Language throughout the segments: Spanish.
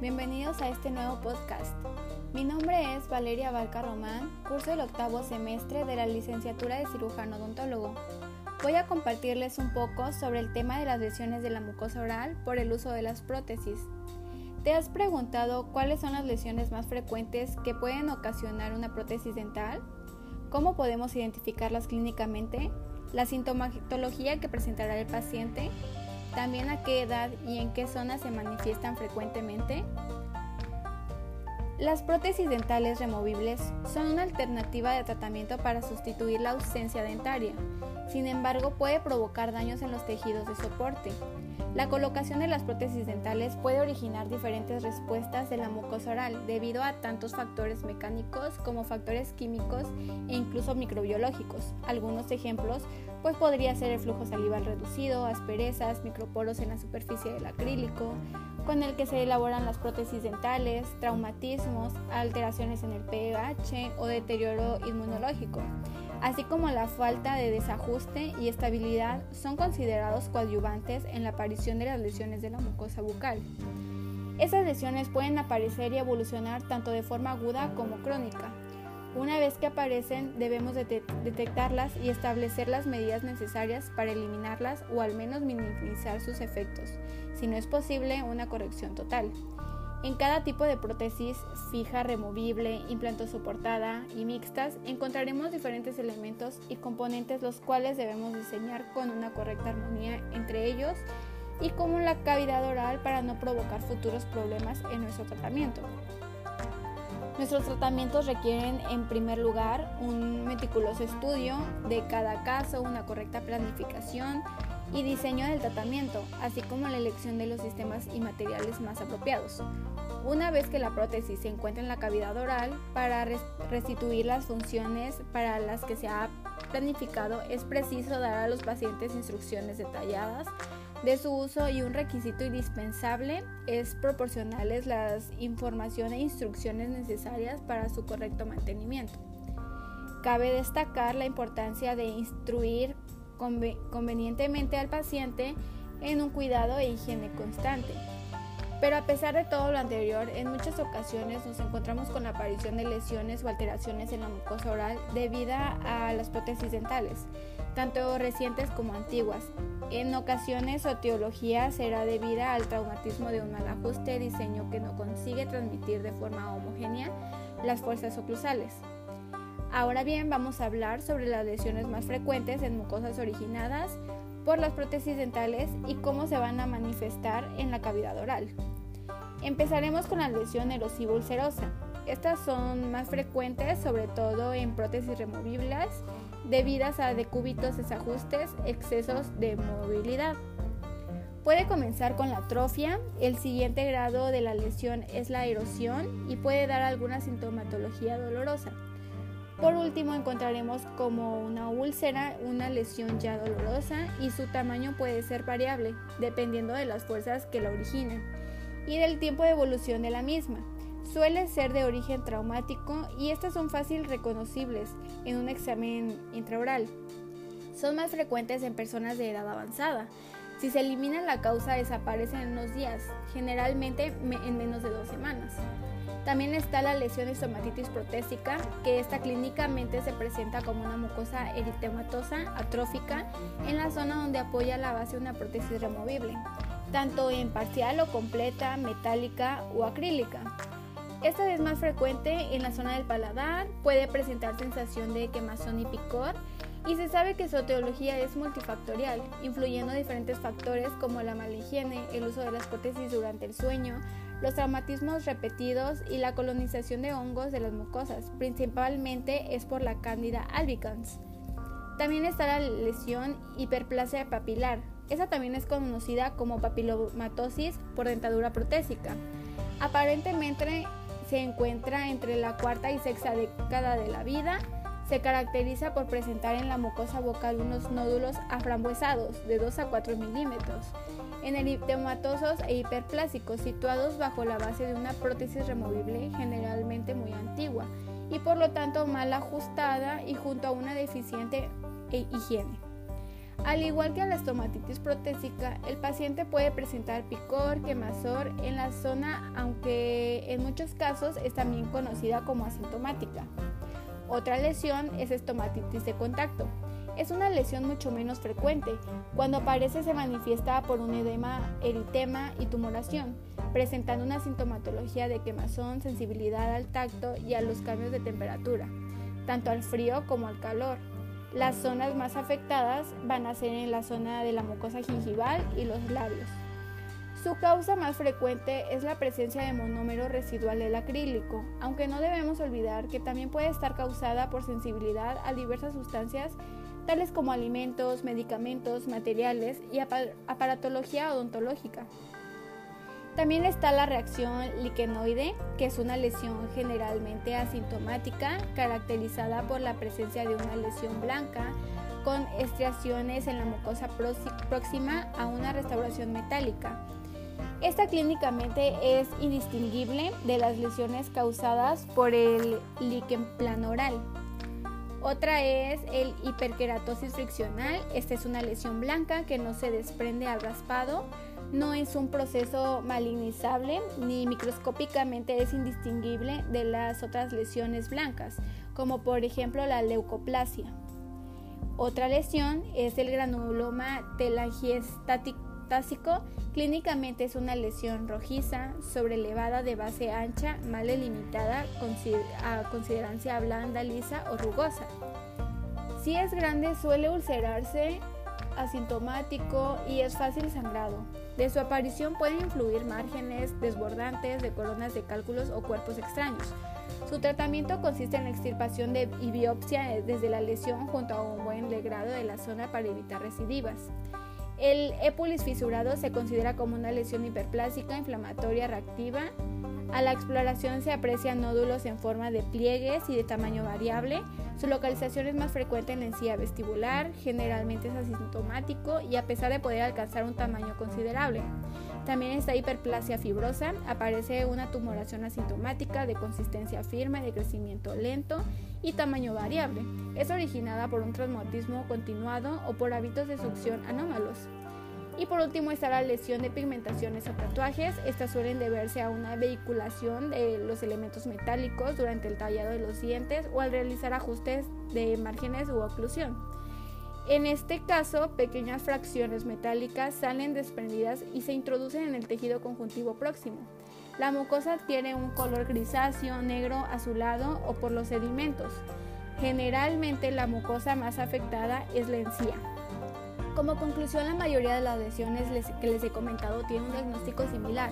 bienvenidos a este nuevo podcast. Mi nombre es Valeria Valca Román, curso el octavo semestre de la licenciatura de cirujano odontólogo. Voy a compartirles un poco sobre el tema de las lesiones de la mucosa oral por el uso de las prótesis. ¿Te has preguntado cuáles son las lesiones más frecuentes que pueden ocasionar una prótesis dental? ¿Cómo podemos identificarlas clínicamente? ¿La sintomatología que presentará el paciente? También a qué edad y en qué zonas se manifiestan frecuentemente. Las prótesis dentales removibles son una alternativa de tratamiento para sustituir la ausencia dentaria. Sin embargo, puede provocar daños en los tejidos de soporte. La colocación de las prótesis dentales puede originar diferentes respuestas de la mucosa oral debido a tantos factores mecánicos como factores químicos e incluso microbiológicos. Algunos ejemplos pues podría ser el flujo salival reducido, asperezas, microporos en la superficie del acrílico, con el que se elaboran las prótesis dentales, traumatismos, alteraciones en el pH o deterioro inmunológico así como la falta de desajuste y estabilidad son considerados coadyuvantes en la aparición de las lesiones de la mucosa bucal. Esas lesiones pueden aparecer y evolucionar tanto de forma aguda como crónica. Una vez que aparecen debemos detectarlas y establecer las medidas necesarias para eliminarlas o al menos minimizar sus efectos, si no es posible una corrección total. En cada tipo de prótesis fija, removible, implanto soportada y mixtas encontraremos diferentes elementos y componentes los cuales debemos diseñar con una correcta armonía entre ellos y con la cavidad oral para no provocar futuros problemas en nuestro tratamiento. Nuestros tratamientos requieren en primer lugar un meticuloso estudio de cada caso, una correcta planificación, y diseño del tratamiento, así como la elección de los sistemas y materiales más apropiados. Una vez que la prótesis se encuentra en la cavidad oral, para restituir las funciones para las que se ha planificado, es preciso dar a los pacientes instrucciones detalladas de su uso y un requisito indispensable es proporcionarles las información e instrucciones necesarias para su correcto mantenimiento. Cabe destacar la importancia de instruir convenientemente al paciente en un cuidado e higiene constante. Pero a pesar de todo lo anterior, en muchas ocasiones nos encontramos con la aparición de lesiones o alteraciones en la mucosa oral debido a las prótesis dentales, tanto recientes como antiguas. En ocasiones su etiología será debida al traumatismo de un mal ajuste diseño que no consigue transmitir de forma homogénea las fuerzas oclusales. Ahora bien, vamos a hablar sobre las lesiones más frecuentes en mucosas originadas por las prótesis dentales y cómo se van a manifestar en la cavidad oral. Empezaremos con la lesión erosiva ulcerosa. Estas son más frecuentes sobre todo en prótesis removibles debidas a decúbitos desajustes, excesos de movilidad. Puede comenzar con la atrofia, el siguiente grado de la lesión es la erosión y puede dar alguna sintomatología dolorosa. Por último, encontraremos como una úlcera, una lesión ya dolorosa y su tamaño puede ser variable, dependiendo de las fuerzas que la originan y del tiempo de evolución de la misma. Suele ser de origen traumático y estas son fácil reconocibles en un examen intraoral. Son más frecuentes en personas de edad avanzada. Si se elimina la causa desaparecen en unos días, generalmente en menos de dos semanas. También está la lesión estomatitis protésica, que esta clínicamente se presenta como una mucosa eritematosa atrófica en la zona donde apoya la base una prótesis removible, tanto en parcial o completa, metálica o acrílica. Esta es más frecuente en la zona del paladar, puede presentar sensación de quemazón y picor y se sabe que su etiología es multifactorial, influyendo diferentes factores como la mala higiene, el uso de las prótesis durante el sueño, los traumatismos repetidos y la colonización de hongos de las mucosas, principalmente es por la Candida albicans. También está la lesión hiperplasia papilar. Esa también es conocida como papilomatosis por dentadura protésica. Aparentemente se encuentra entre la cuarta y sexta década de la vida. Se caracteriza por presentar en la mucosa vocal unos nódulos aframbuesados de 2 a 4 milímetros en eritematosos e hiperplásicos situados bajo la base de una prótesis removible generalmente muy antigua y por lo tanto mal ajustada y junto a una deficiente higiene. Al igual que la estomatitis protésica, el paciente puede presentar picor, quemazor en la zona, aunque en muchos casos es también conocida como asintomática. Otra lesión es estomatitis de contacto. Es una lesión mucho menos frecuente. Cuando aparece se manifiesta por un edema, eritema y tumoración, presentando una sintomatología de quemazón, sensibilidad al tacto y a los cambios de temperatura, tanto al frío como al calor. Las zonas más afectadas van a ser en la zona de la mucosa gingival y los labios. Su causa más frecuente es la presencia de monómero residual del acrílico, aunque no debemos olvidar que también puede estar causada por sensibilidad a diversas sustancias tales como alimentos, medicamentos, materiales y aparatología odontológica. También está la reacción liquenoide, que es una lesión generalmente asintomática caracterizada por la presencia de una lesión blanca con estriaciones en la mucosa próxima a una restauración metálica. Esta clínicamente es indistinguible de las lesiones causadas por el líquen planoral. Otra es el hiperkeratosis friccional. Esta es una lesión blanca que no se desprende al raspado. No es un proceso malignizable ni microscópicamente es indistinguible de las otras lesiones blancas, como por ejemplo la leucoplasia. Otra lesión es el granuloma telangiestático clínicamente es una lesión rojiza, sobrelevada de base ancha, mal delimitada, a considerancia blanda, lisa o rugosa. Si es grande suele ulcerarse asintomático y es fácil sangrado. De su aparición pueden influir márgenes desbordantes de coronas de cálculos o cuerpos extraños. Su tratamiento consiste en la extirpación de, y biopsia desde la lesión junto a un buen legrado de la zona para evitar recidivas. El épulis fisurado se considera como una lesión hiperplásica, inflamatoria, reactiva. A la exploración se aprecian nódulos en forma de pliegues y de tamaño variable. Su localización es más frecuente en la encía vestibular, generalmente es asintomático y a pesar de poder alcanzar un tamaño considerable. También está hiperplasia fibrosa, aparece una tumoración asintomática de consistencia firme, de crecimiento lento y tamaño variable. Es originada por un traumatismo continuado o por hábitos de succión anómalos. Y por último está la lesión de pigmentaciones o tatuajes. Estas suelen deberse a una vehiculación de los elementos metálicos durante el tallado de los dientes o al realizar ajustes de márgenes u oclusión. En este caso, pequeñas fracciones metálicas salen desprendidas y se introducen en el tejido conjuntivo próximo. La mucosa tiene un color grisáceo, negro, azulado o por los sedimentos. Generalmente la mucosa más afectada es la encía. Como conclusión, la mayoría de las lesiones que les he comentado tienen un diagnóstico similar,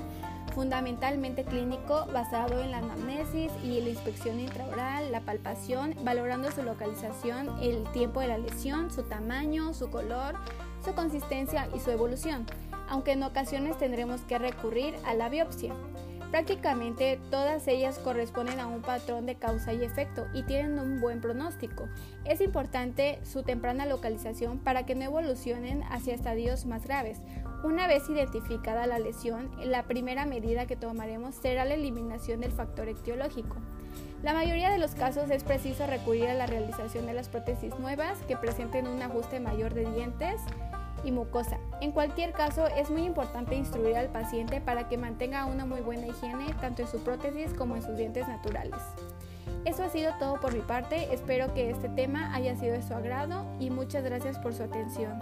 fundamentalmente clínico basado en la anamnesis y la inspección intraoral, la palpación, valorando su localización, el tiempo de la lesión, su tamaño, su color, su consistencia y su evolución, aunque en ocasiones tendremos que recurrir a la biopsia. Prácticamente todas ellas corresponden a un patrón de causa y efecto y tienen un buen pronóstico. Es importante su temprana localización para que no evolucionen hacia estadios más graves. Una vez identificada la lesión, la primera medida que tomaremos será la eliminación del factor etiológico. La mayoría de los casos es preciso recurrir a la realización de las prótesis nuevas que presenten un ajuste mayor de dientes, y mucosa. En cualquier caso, es muy importante instruir al paciente para que mantenga una muy buena higiene tanto en su prótesis como en sus dientes naturales. Eso ha sido todo por mi parte, espero que este tema haya sido de su agrado y muchas gracias por su atención.